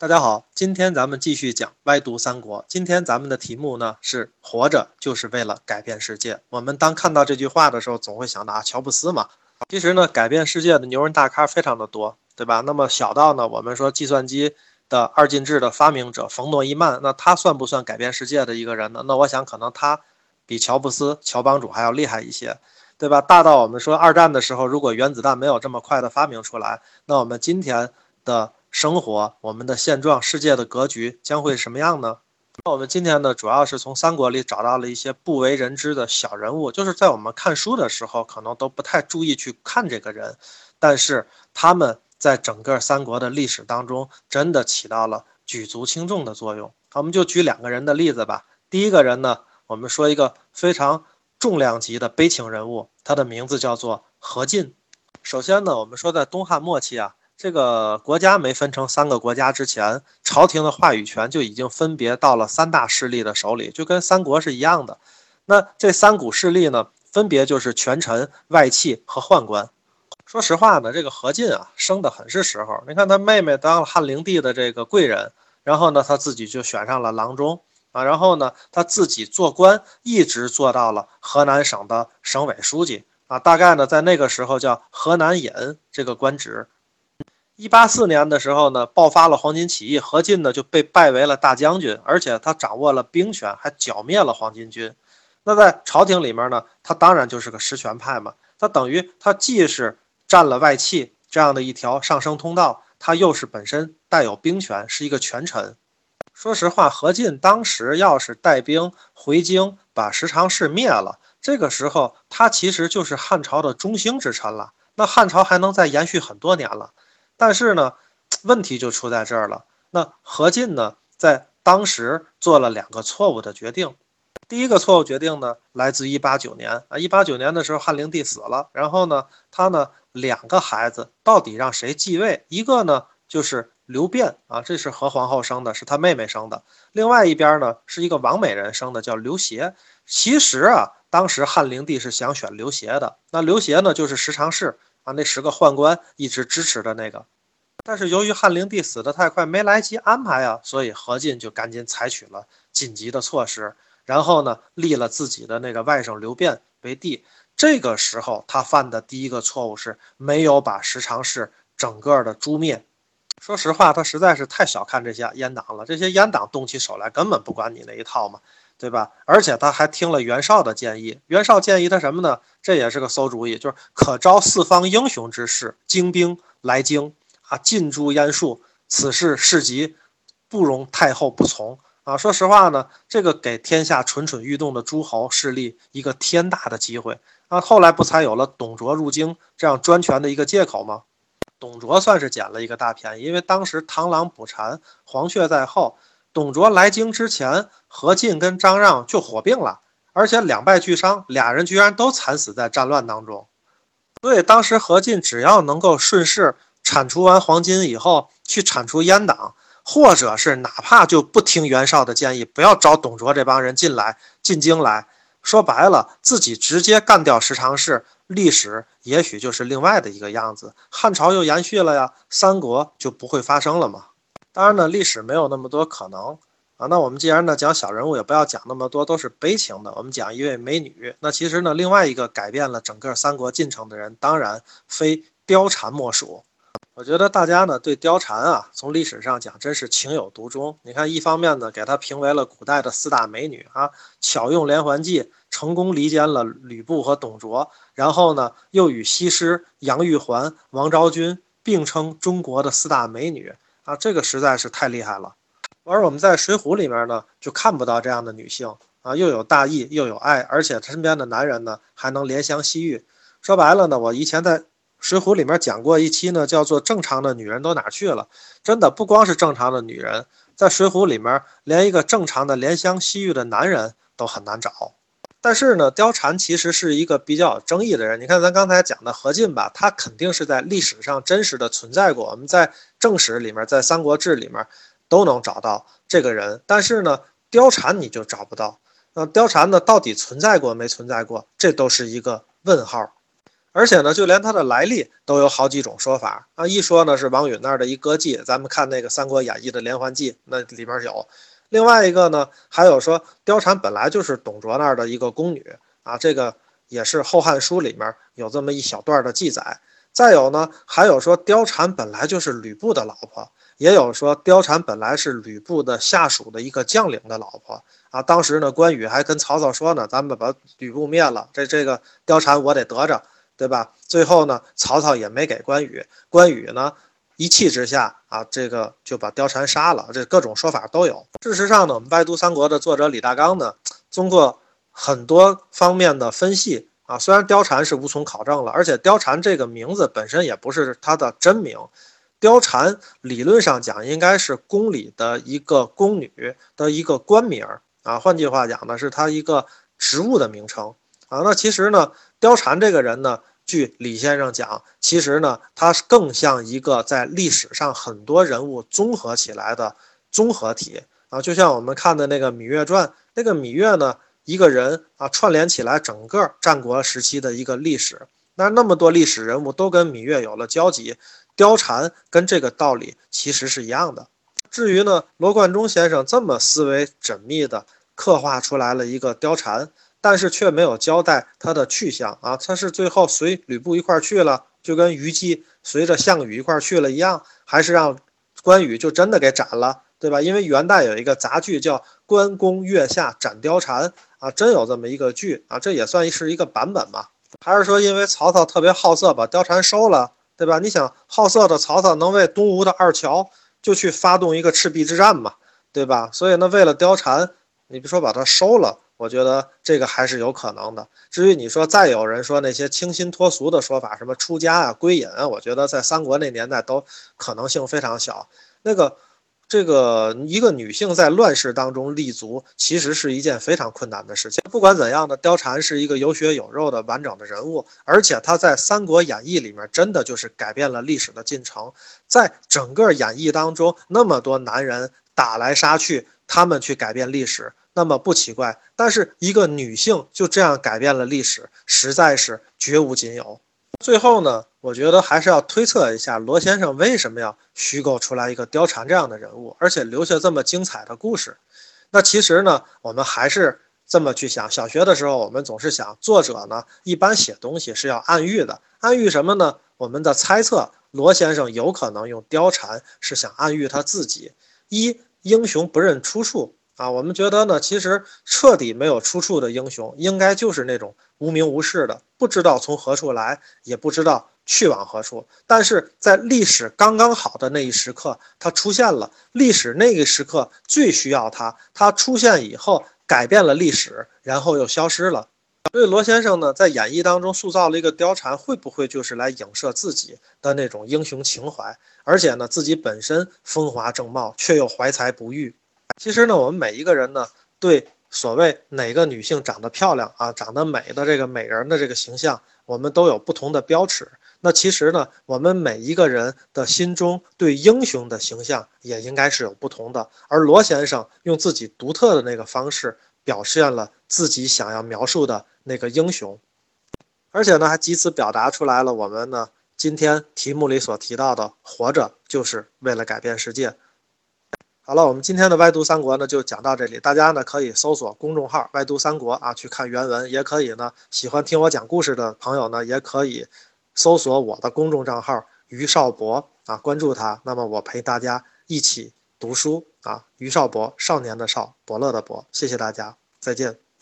大家好，今天咱们继续讲歪读三国。今天咱们的题目呢是“活着就是为了改变世界”。我们当看到这句话的时候，总会想到啊，乔布斯嘛。其实呢，改变世界的牛人大咖非常的多，对吧？那么小到呢，我们说计算机的二进制的发明者冯诺依曼，那他算不算改变世界的一个人呢？那我想可能他比乔布斯、乔帮主还要厉害一些，对吧？大到我们说二战的时候，如果原子弹没有这么快的发明出来，那我们今天的。生活，我们的现状，世界的格局将会什么样呢？那我们今天呢，主要是从三国里找到了一些不为人知的小人物，就是在我们看书的时候，可能都不太注意去看这个人，但是他们在整个三国的历史当中，真的起到了举足轻重的作用。我们就举两个人的例子吧。第一个人呢，我们说一个非常重量级的悲情人物，他的名字叫做何进。首先呢，我们说在东汉末期啊。这个国家没分成三个国家之前，朝廷的话语权就已经分别到了三大势力的手里，就跟三国是一样的。那这三股势力呢，分别就是权臣、外戚和宦官。说实话呢，这个何进啊，生得很是时候。你看他妹妹当了汉灵帝的这个贵人，然后呢，他自己就选上了郎中啊，然后呢，他自己做官，一直做到了河南省的省委书记啊，大概呢，在那个时候叫河南尹这个官职。一八四年的时候呢，爆发了黄巾起义，何进呢就被拜为了大将军，而且他掌握了兵权，还剿灭了黄巾军。那在朝廷里面呢，他当然就是个实权派嘛。他等于他既是占了外戚这样的一条上升通道，他又是本身带有兵权，是一个权臣。说实话，何进当时要是带兵回京，把十常侍灭了，这个时候他其实就是汉朝的中兴之臣了。那汉朝还能再延续很多年了。但是呢，问题就出在这儿了。那何进呢，在当时做了两个错误的决定。第一个错误决定呢，来自一八九年啊，一八九年的时候，汉灵帝死了，然后呢，他呢两个孩子到底让谁继位？一个呢就是刘辩啊，这是何皇后生的，是他妹妹生的。另外一边呢是一个王美人生的，叫刘协。其实啊，当时汉灵帝是想选刘协的。那刘协呢，就是十常侍。啊，那十个宦官一直支持的那个，但是由于汉灵帝死得太快，没来及安排啊，所以何进就赶紧采取了紧急的措施，然后呢，立了自己的那个外甥刘辩为帝。这个时候，他犯的第一个错误是没有把十常侍整个的诛灭。说实话，他实在是太小看这些阉党了，这些阉党动起手来根本不管你那一套嘛。对吧？而且他还听了袁绍的建议。袁绍建议他什么呢？这也是个馊主意，就是可招四方英雄之士，精兵来京啊，进驻燕树。此事事急，不容太后不从啊。说实话呢，这个给天下蠢蠢欲动的诸侯势力一个天大的机会啊。后来不才有了董卓入京这样专权的一个借口吗？董卓算是捡了一个大便宜，因为当时螳螂捕蝉，黄雀在后。董卓来京之前，何进跟张让就火并了，而且两败俱伤，俩人居然都惨死在战乱当中。所以当时何进只要能够顺势铲除完黄巾以后，去铲除阉党，或者是哪怕就不听袁绍的建议，不要找董卓这帮人进来进京来，说白了，自己直接干掉十常侍，历史也许就是另外的一个样子，汉朝又延续了呀，三国就不会发生了嘛。当然呢，历史没有那么多可能啊。那我们既然呢讲小人物，也不要讲那么多都是悲情的。我们讲一位美女。那其实呢，另外一个改变了整个三国进程的人，当然非貂蝉莫属。我觉得大家呢对貂蝉啊，从历史上讲真是情有独钟。你看，一方面呢给她评为了古代的四大美女啊，巧用连环计，成功离间了吕布和董卓，然后呢又与西施、杨玉环、王昭君并称中国的四大美女。啊，这个实在是太厉害了。而我们在《水浒》里面呢，就看不到这样的女性啊，又有大义，又有爱，而且身边的男人呢，还能怜香惜玉。说白了呢，我以前在《水浒》里面讲过一期呢，叫做“正常的女人都哪去了”。真的不光是正常的女人，在《水浒》里面，连一个正常的怜香惜玉的男人都很难找。但是呢，貂蝉其实是一个比较有争议的人。你看咱刚才讲的何进吧，他肯定是在历史上真实的存在过。我们在正史里面，在《三国志》里面都能找到这个人。但是呢，貂蝉你就找不到。那貂蝉呢，到底存在过没存在过？这都是一个问号。而且呢，就连她的来历都有好几种说法啊。一说呢是王允那儿的一歌妓，咱们看那个《三国演义》的连环计，那里边有；另外一个呢，还有说貂蝉本来就是董卓那儿的一个宫女啊，这个也是《后汉书》里面有这么一小段的记载。再有呢，还有说貂蝉本来就是吕布的老婆，也有说貂蝉本来是吕布的下属的一个将领的老婆啊。当时呢，关羽还跟曹操说呢：“咱们把吕布灭了，这这个貂蝉我得得着。”对吧？最后呢，曹操也没给关羽，关羽呢一气之下啊，这个就把貂蝉杀了。这各种说法都有。事实上呢，我们《外读三国》的作者李大刚呢，通过很多方面的分析啊，虽然貂蝉是无从考证了，而且貂蝉这个名字本身也不是他的真名，貂蝉理论上讲应该是宫里的一个宫女的一个官名啊，换句话讲呢，是他一个职务的名称啊。那其实呢，貂蝉这个人呢。据李先生讲，其实呢，他更像一个在历史上很多人物综合起来的综合体啊，就像我们看的那个《芈月传》，那个芈月呢，一个人啊，串联起来整个战国时期的一个历史。那那么多历史人物都跟芈月有了交集，貂蝉跟这个道理其实是一样的。至于呢，罗贯中先生这么思维缜密的刻画出来了一个貂蝉。但是却没有交代他的去向啊，他是最后随吕布一块去了，就跟虞姬随着项羽一块去了一样，还是让关羽就真的给斩了，对吧？因为元代有一个杂剧叫《关公月下斩貂蝉》啊，真有这么一个剧啊，这也算是一个版本吧？还是说因为曹操特别好色，把貂蝉收了，对吧？你想好色的曹操能为东吴的二乔就去发动一个赤壁之战嘛，对吧？所以呢，为了貂蝉，你别说把他收了。我觉得这个还是有可能的。至于你说再有人说那些清新脱俗的说法，什么出家啊、归隐啊，我觉得在三国那年代都可能性非常小。那个，这个一个女性在乱世当中立足，其实是一件非常困难的事情。不管怎样的，貂蝉是一个有血有肉的完整的人物，而且她在《三国演义》里面真的就是改变了历史的进程。在整个演义当中，那么多男人打来杀去，他们去改变历史。那么不奇怪，但是一个女性就这样改变了历史，实在是绝无仅有。最后呢，我觉得还是要推测一下罗先生为什么要虚构出来一个貂蝉这样的人物，而且留下这么精彩的故事。那其实呢，我们还是这么去想：小学的时候，我们总是想，作者呢一般写东西是要暗喻的，暗喻什么呢？我们的猜测，罗先生有可能用貂蝉是想暗喻他自己。一英雄不认出处。啊，我们觉得呢，其实彻底没有出处的英雄，应该就是那种无名无事的，不知道从何处来，也不知道去往何处。但是在历史刚刚好的那一时刻，他出现了。历史那个时刻最需要他，他出现以后改变了历史，然后又消失了。所以罗先生呢，在演绎当中塑造了一个貂蝉，会不会就是来影射自己的那种英雄情怀？而且呢，自己本身风华正茂，却又怀才不遇。其实呢，我们每一个人呢，对所谓哪个女性长得漂亮啊、长得美的这个美人的这个形象，我们都有不同的标尺。那其实呢，我们每一个人的心中对英雄的形象也应该是有不同的。而罗先生用自己独特的那个方式，表现了自己想要描述的那个英雄，而且呢，还及此表达出来了我们呢今天题目里所提到的“活着就是为了改变世界”。好了，我们今天的歪读三国呢就讲到这里。大家呢可以搜索公众号“歪读三国”啊，去看原文；也可以呢，喜欢听我讲故事的朋友呢，也可以搜索我的公众账号“于少博”啊，关注他。那么我陪大家一起读书啊，于少博，少年的少，伯乐的伯。谢谢大家，再见。